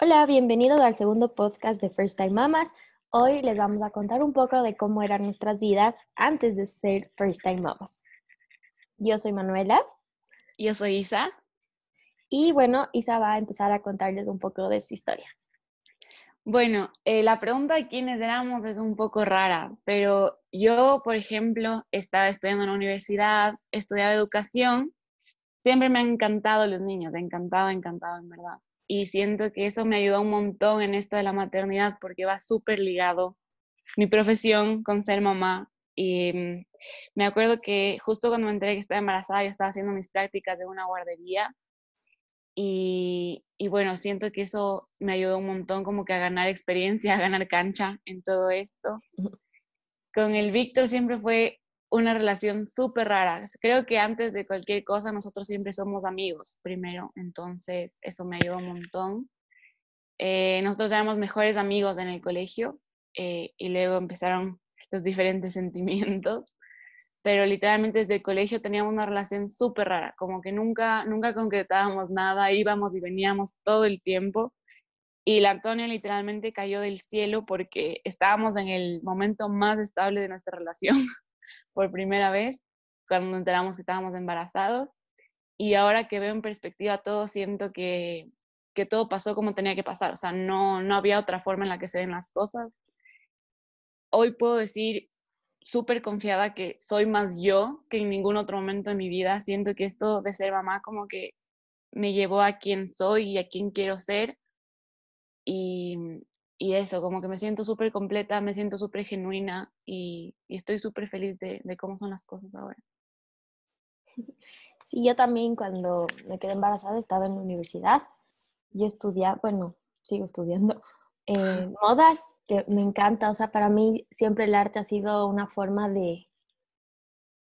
Hola, bienvenidos al segundo podcast de First Time Mamas. Hoy les vamos a contar un poco de cómo eran nuestras vidas antes de ser First Time Mamas. Yo soy Manuela. Yo soy Isa. Y bueno, Isa va a empezar a contarles un poco de su historia. Bueno, eh, la pregunta de quiénes éramos es un poco rara, pero yo, por ejemplo, estaba estudiando en la universidad, estudiaba educación, siempre me han encantado los niños, encantado, encantado, en verdad y siento que eso me ayudó un montón en esto de la maternidad porque va súper ligado mi profesión con ser mamá. Y mm, me acuerdo que justo cuando me enteré que estaba embarazada, yo estaba haciendo mis prácticas de una guardería y, y, bueno, siento que eso me ayudó un montón como que a ganar experiencia, a ganar cancha en todo esto. Con el Víctor siempre fue una relación súper rara. Creo que antes de cualquier cosa nosotros siempre somos amigos primero, entonces eso me ayudó un montón. Eh, nosotros éramos mejores amigos en el colegio eh, y luego empezaron los diferentes sentimientos, pero literalmente desde el colegio teníamos una relación súper rara, como que nunca, nunca concretábamos nada, íbamos y veníamos todo el tiempo. Y la Antonia literalmente cayó del cielo porque estábamos en el momento más estable de nuestra relación. por primera vez cuando enteramos que estábamos embarazados. Y ahora que veo en perspectiva todo, siento que, que todo pasó como tenía que pasar. O sea, no, no había otra forma en la que se ven las cosas. Hoy puedo decir súper confiada que soy más yo que en ningún otro momento de mi vida. Siento que esto de ser mamá como que me llevó a quien soy y a quien quiero ser. Y, y eso, como que me siento súper completa, me siento súper genuina y, estoy súper feliz de, cómo son las cosas ahora. Sí, yo también cuando me quedé embarazada estaba en la universidad. Yo estudiaba, bueno, sigo estudiando eh, modas, que me encanta. O sea, para mí siempre el arte ha sido una forma de,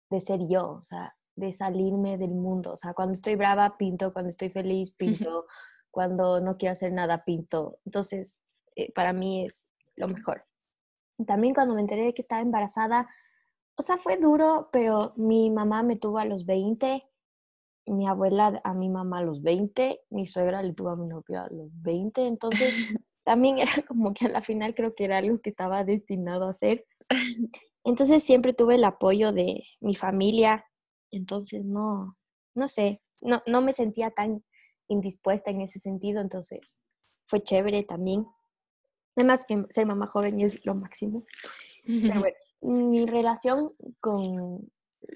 de ser yo, o sea, de salirme del mundo. O sea, cuando estoy brava, pinto, cuando estoy feliz, pinto, cuando no quiero hacer nada, pinto. Entonces, eh, para mí es lo mejor. También cuando me enteré de que estaba embarazada, o sea, fue duro, pero mi mamá me tuvo a los 20, mi abuela a mi mamá a los 20, mi suegra le tuvo a mi novio a los 20, entonces también era como que a la final creo que era algo que estaba destinado a hacer. Entonces siempre tuve el apoyo de mi familia, entonces no, no sé, no, no me sentía tan indispuesta en ese sentido, entonces fue chévere también. Además que ser mamá joven es lo máximo. Pero bueno, mi relación con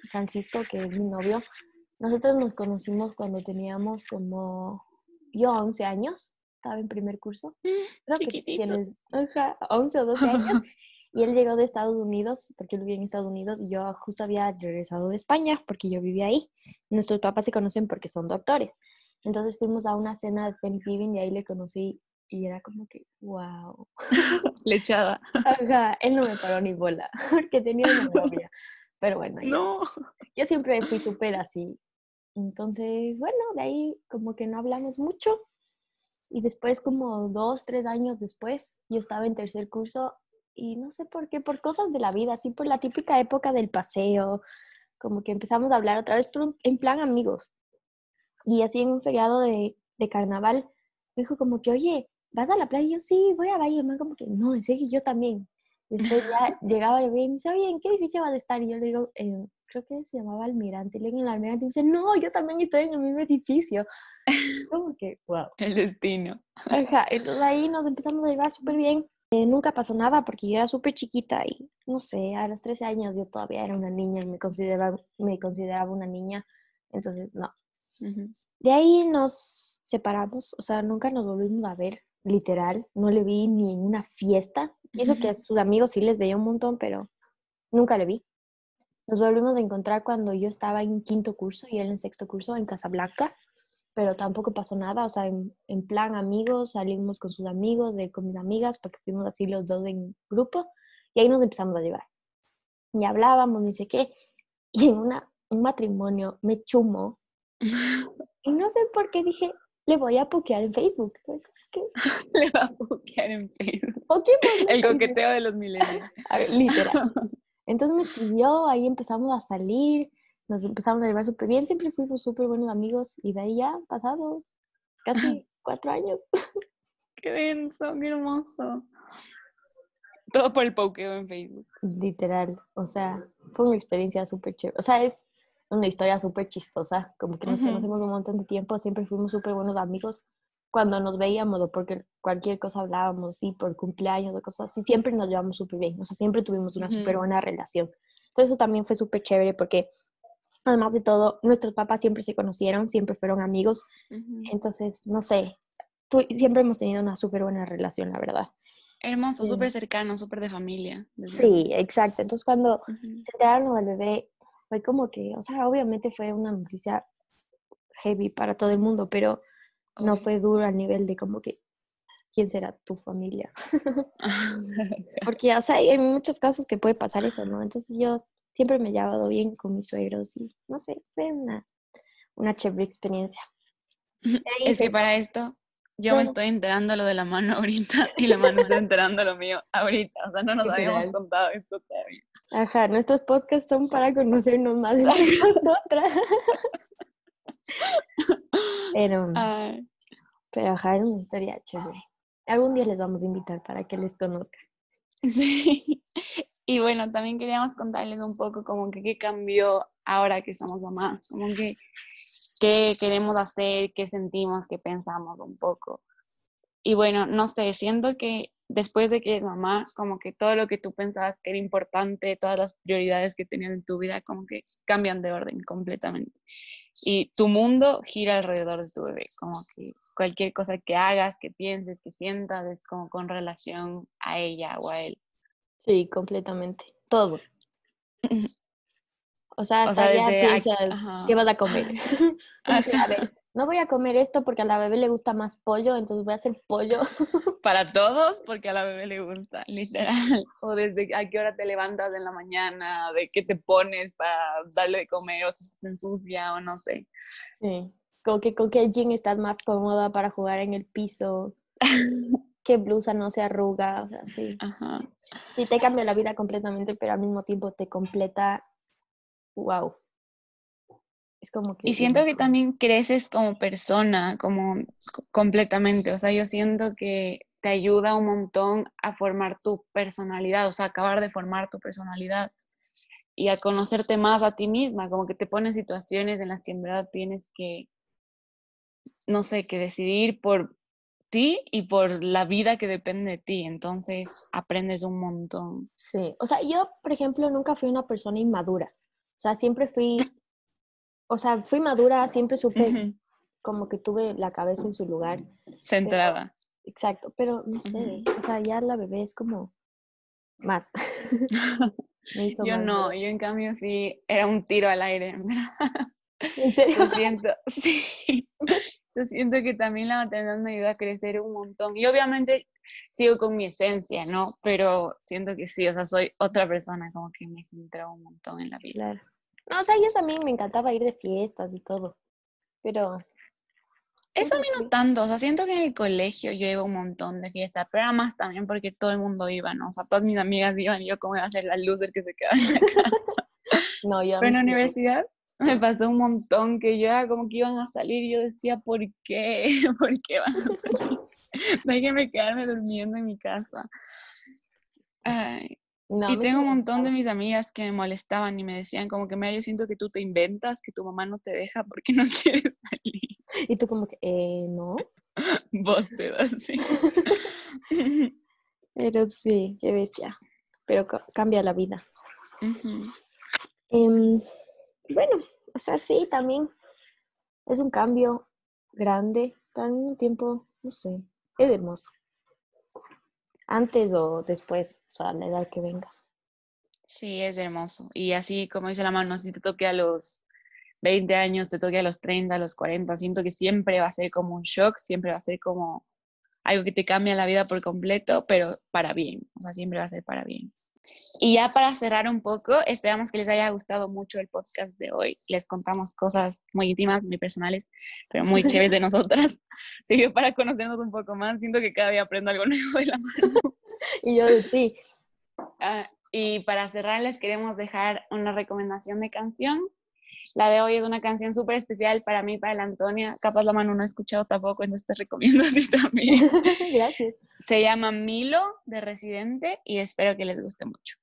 Francisco, que es mi novio, nosotros nos conocimos cuando teníamos como yo 11 años, estaba en primer curso. Creo que tienes 11 o 12 años. Y él llegó de Estados Unidos, porque él vivía en Estados Unidos, y yo justo había regresado de España, porque yo vivía ahí. Nuestros papás se conocen porque son doctores. Entonces fuimos a una cena de Thanksgiving y ahí le conocí y era como que, wow. Lechada. Ajá, él no me paró ni bola, porque tenía una novia. Pero bueno, no. yo siempre fui súper así. Entonces, bueno, de ahí como que no hablamos mucho. Y después, como dos, tres años después, yo estaba en tercer curso y no sé por qué, por cosas de la vida, así por la típica época del paseo, como que empezamos a hablar otra vez, en plan amigos. Y así en un feriado de, de carnaval, me dijo como que, oye, ¿vas a la playa? Y yo, sí, voy a Valle. Y como que, no, en serio, yo también. Después ya llegaba y me dice, oye, ¿en qué edificio vas a estar? Y yo le digo, eh, creo que se llamaba Almirante. Y le digo, en el Almirante. Y me dice, no, yo también estoy en el mismo edificio. Como que, wow. El destino. Ajá, entonces ahí nos empezamos a llevar súper bien. Eh, nunca pasó nada porque yo era súper chiquita y no sé, a los 13 años yo todavía era una niña, me consideraba, me consideraba una niña, entonces no. De ahí nos separamos, o sea, nunca nos volvimos a ver literal, no le vi ni en una fiesta. Y eso que a sus amigos sí les veía un montón, pero nunca le vi. Nos volvimos a encontrar cuando yo estaba en quinto curso y él en sexto curso en Casablanca, pero tampoco pasó nada, o sea, en, plan amigos, salimos con sus amigos, de, con mis amigas, porque fuimos así los dos en grupo, y ahí nos empezamos a llevar. Y hablábamos, ni sé qué, y en una, un matrimonio me chumó, y no sé por qué dije, le voy a pokear en Facebook. le va a pokear en Facebook. El coqueteo de los milenios. Literal. Entonces me escribió, ahí empezamos a salir, nos empezamos a llevar súper bien, siempre fuimos súper buenos amigos y de ahí ya han pasado casi cuatro años. qué denso, qué hermoso. Todo por el pokeo en Facebook. Literal, o sea, fue una experiencia súper chévere. O sea, es una historia súper chistosa, como que nos conocemos un montón de tiempo, siempre fuimos súper buenos amigos. Cuando nos veíamos o porque cualquier cosa hablábamos, sí, por cumpleaños o cosas así, siempre nos llevamos súper bien, o sea, siempre tuvimos una súper buena relación. Entonces eso también fue súper chévere porque además de todo, nuestros papás siempre se conocieron, siempre fueron amigos. Entonces, no sé, siempre hemos tenido una súper buena relación, la verdad. Hermoso, súper cercano, súper de familia. Sí, exacto. Entonces, cuando se enteraron del bebé, fue como que, o sea, obviamente fue una noticia heavy para todo el mundo, pero no fue duro a nivel de como que, ¿quién será tu familia? Porque, o sea, hay muchos casos que puede pasar eso, ¿no? Entonces yo siempre me he llevado bien con mis suegros y, no sé, fue una, una chévere experiencia. Es que para esto yo me estoy enterando lo de la mano ahorita y la mano está enterando lo mío ahorita. O sea, no nos habíamos contado esto todavía. Ajá, nuestros podcasts son para conocernos más de nosotras. pero, pero ajá, es una historia chévere. Algún día les vamos a invitar para que les conozcan. Sí. Y bueno, también queríamos contarles un poco como que qué cambió ahora que somos mamás, como que qué queremos hacer, qué sentimos, qué pensamos un poco. Y bueno, no sé, siento que después de que mamá, como que todo lo que tú pensabas que era importante, todas las prioridades que tenías en tu vida, como que cambian de orden completamente. Y tu mundo gira alrededor de tu bebé, como que cualquier cosa que hagas, que pienses, que sientas, es como con relación a ella o a él. Sí, completamente. Todo. O sea, hasta ya piensas, ¿qué vas a comer? a ver, no voy a comer esto porque a la bebé le gusta más pollo, entonces voy a hacer pollo. Para todos, porque a la bebé le gusta, literal. O desde a qué hora te levantas en la mañana, de qué te pones para darle de comer, o si se ensucia, o no sé. Sí, como que con qué jean estás más cómoda para jugar en el piso. qué blusa no se arruga, o sea, sí. Ajá. Sí, te cambia la vida completamente, pero al mismo tiempo te completa wow. Es como que... Y siento que también creces como persona, como completamente. O sea, yo siento que te ayuda un montón a formar tu personalidad, o sea, acabar de formar tu personalidad y a conocerte más a ti misma, como que te pones situaciones en las que en verdad tienes que, no sé, que decidir por ti y por la vida que depende de ti, entonces aprendes un montón. Sí, o sea, yo, por ejemplo, nunca fui una persona inmadura. O sea, siempre fui, o sea, fui madura, siempre supe como que tuve la cabeza en su lugar. Centrada. exacto, pero no sé, o sea, ya la bebé es como más. yo no, yo en cambio sí, era un tiro al aire. ¿En serio? Yo siento, sí. Yo siento que también la maternidad me ayuda a crecer un montón. Y obviamente sigo con mi esencia, ¿no? Pero siento que sí, o sea, soy otra persona, como que me centro un montón en la vida. Claro. No, o sea, yo también me encantaba ir de fiestas y todo, pero... Eso a mí no tanto, o sea, siento que en el colegio yo iba un montón de fiestas, pero era más también porque todo el mundo iba, ¿no? O sea, todas mis amigas iban y yo como iba a ser la loser que se quedaba en la casa. no, yo Pero en la universidad me pasó un montón que yo era como que iban a salir y yo decía, ¿por qué? ¿Por qué van a salir? Déjenme quedarme durmiendo en mi casa. Ay, y tengo un montón de mis amigas que me molestaban y me decían como que, mira, yo siento que tú te inventas, que tu mamá no te deja porque no quieres salir. Y tú como que, eh, no. Vos te das, sí. Pero sí, qué bestia. Pero cambia la vida. Em, bueno, o sea, sí, también es un cambio grande, al mismo tiempo, no sé, es hermoso antes o después, o sea, la edad que venga. Sí, es hermoso. Y así como dice la mano, si te toque a los 20 años, te toque a los 30, a los 40, siento que siempre va a ser como un shock, siempre va a ser como algo que te cambia la vida por completo, pero para bien, o sea, siempre va a ser para bien. Y ya para cerrar un poco, esperamos que les haya gustado mucho el podcast de hoy. Les contamos cosas muy íntimas, muy personales, pero muy chéveres de nosotras. Sirvió para conocernos un poco más. Siento que cada día aprendo algo nuevo de la mano. y yo de ti. Ah, y para cerrar, les queremos dejar una recomendación de canción. La de hoy es una canción súper especial para mí, para la Antonia. Capaz la mano no ha escuchado tampoco, entonces te recomiendo a ti también. Gracias. Se llama Milo de Residente y espero que les guste mucho.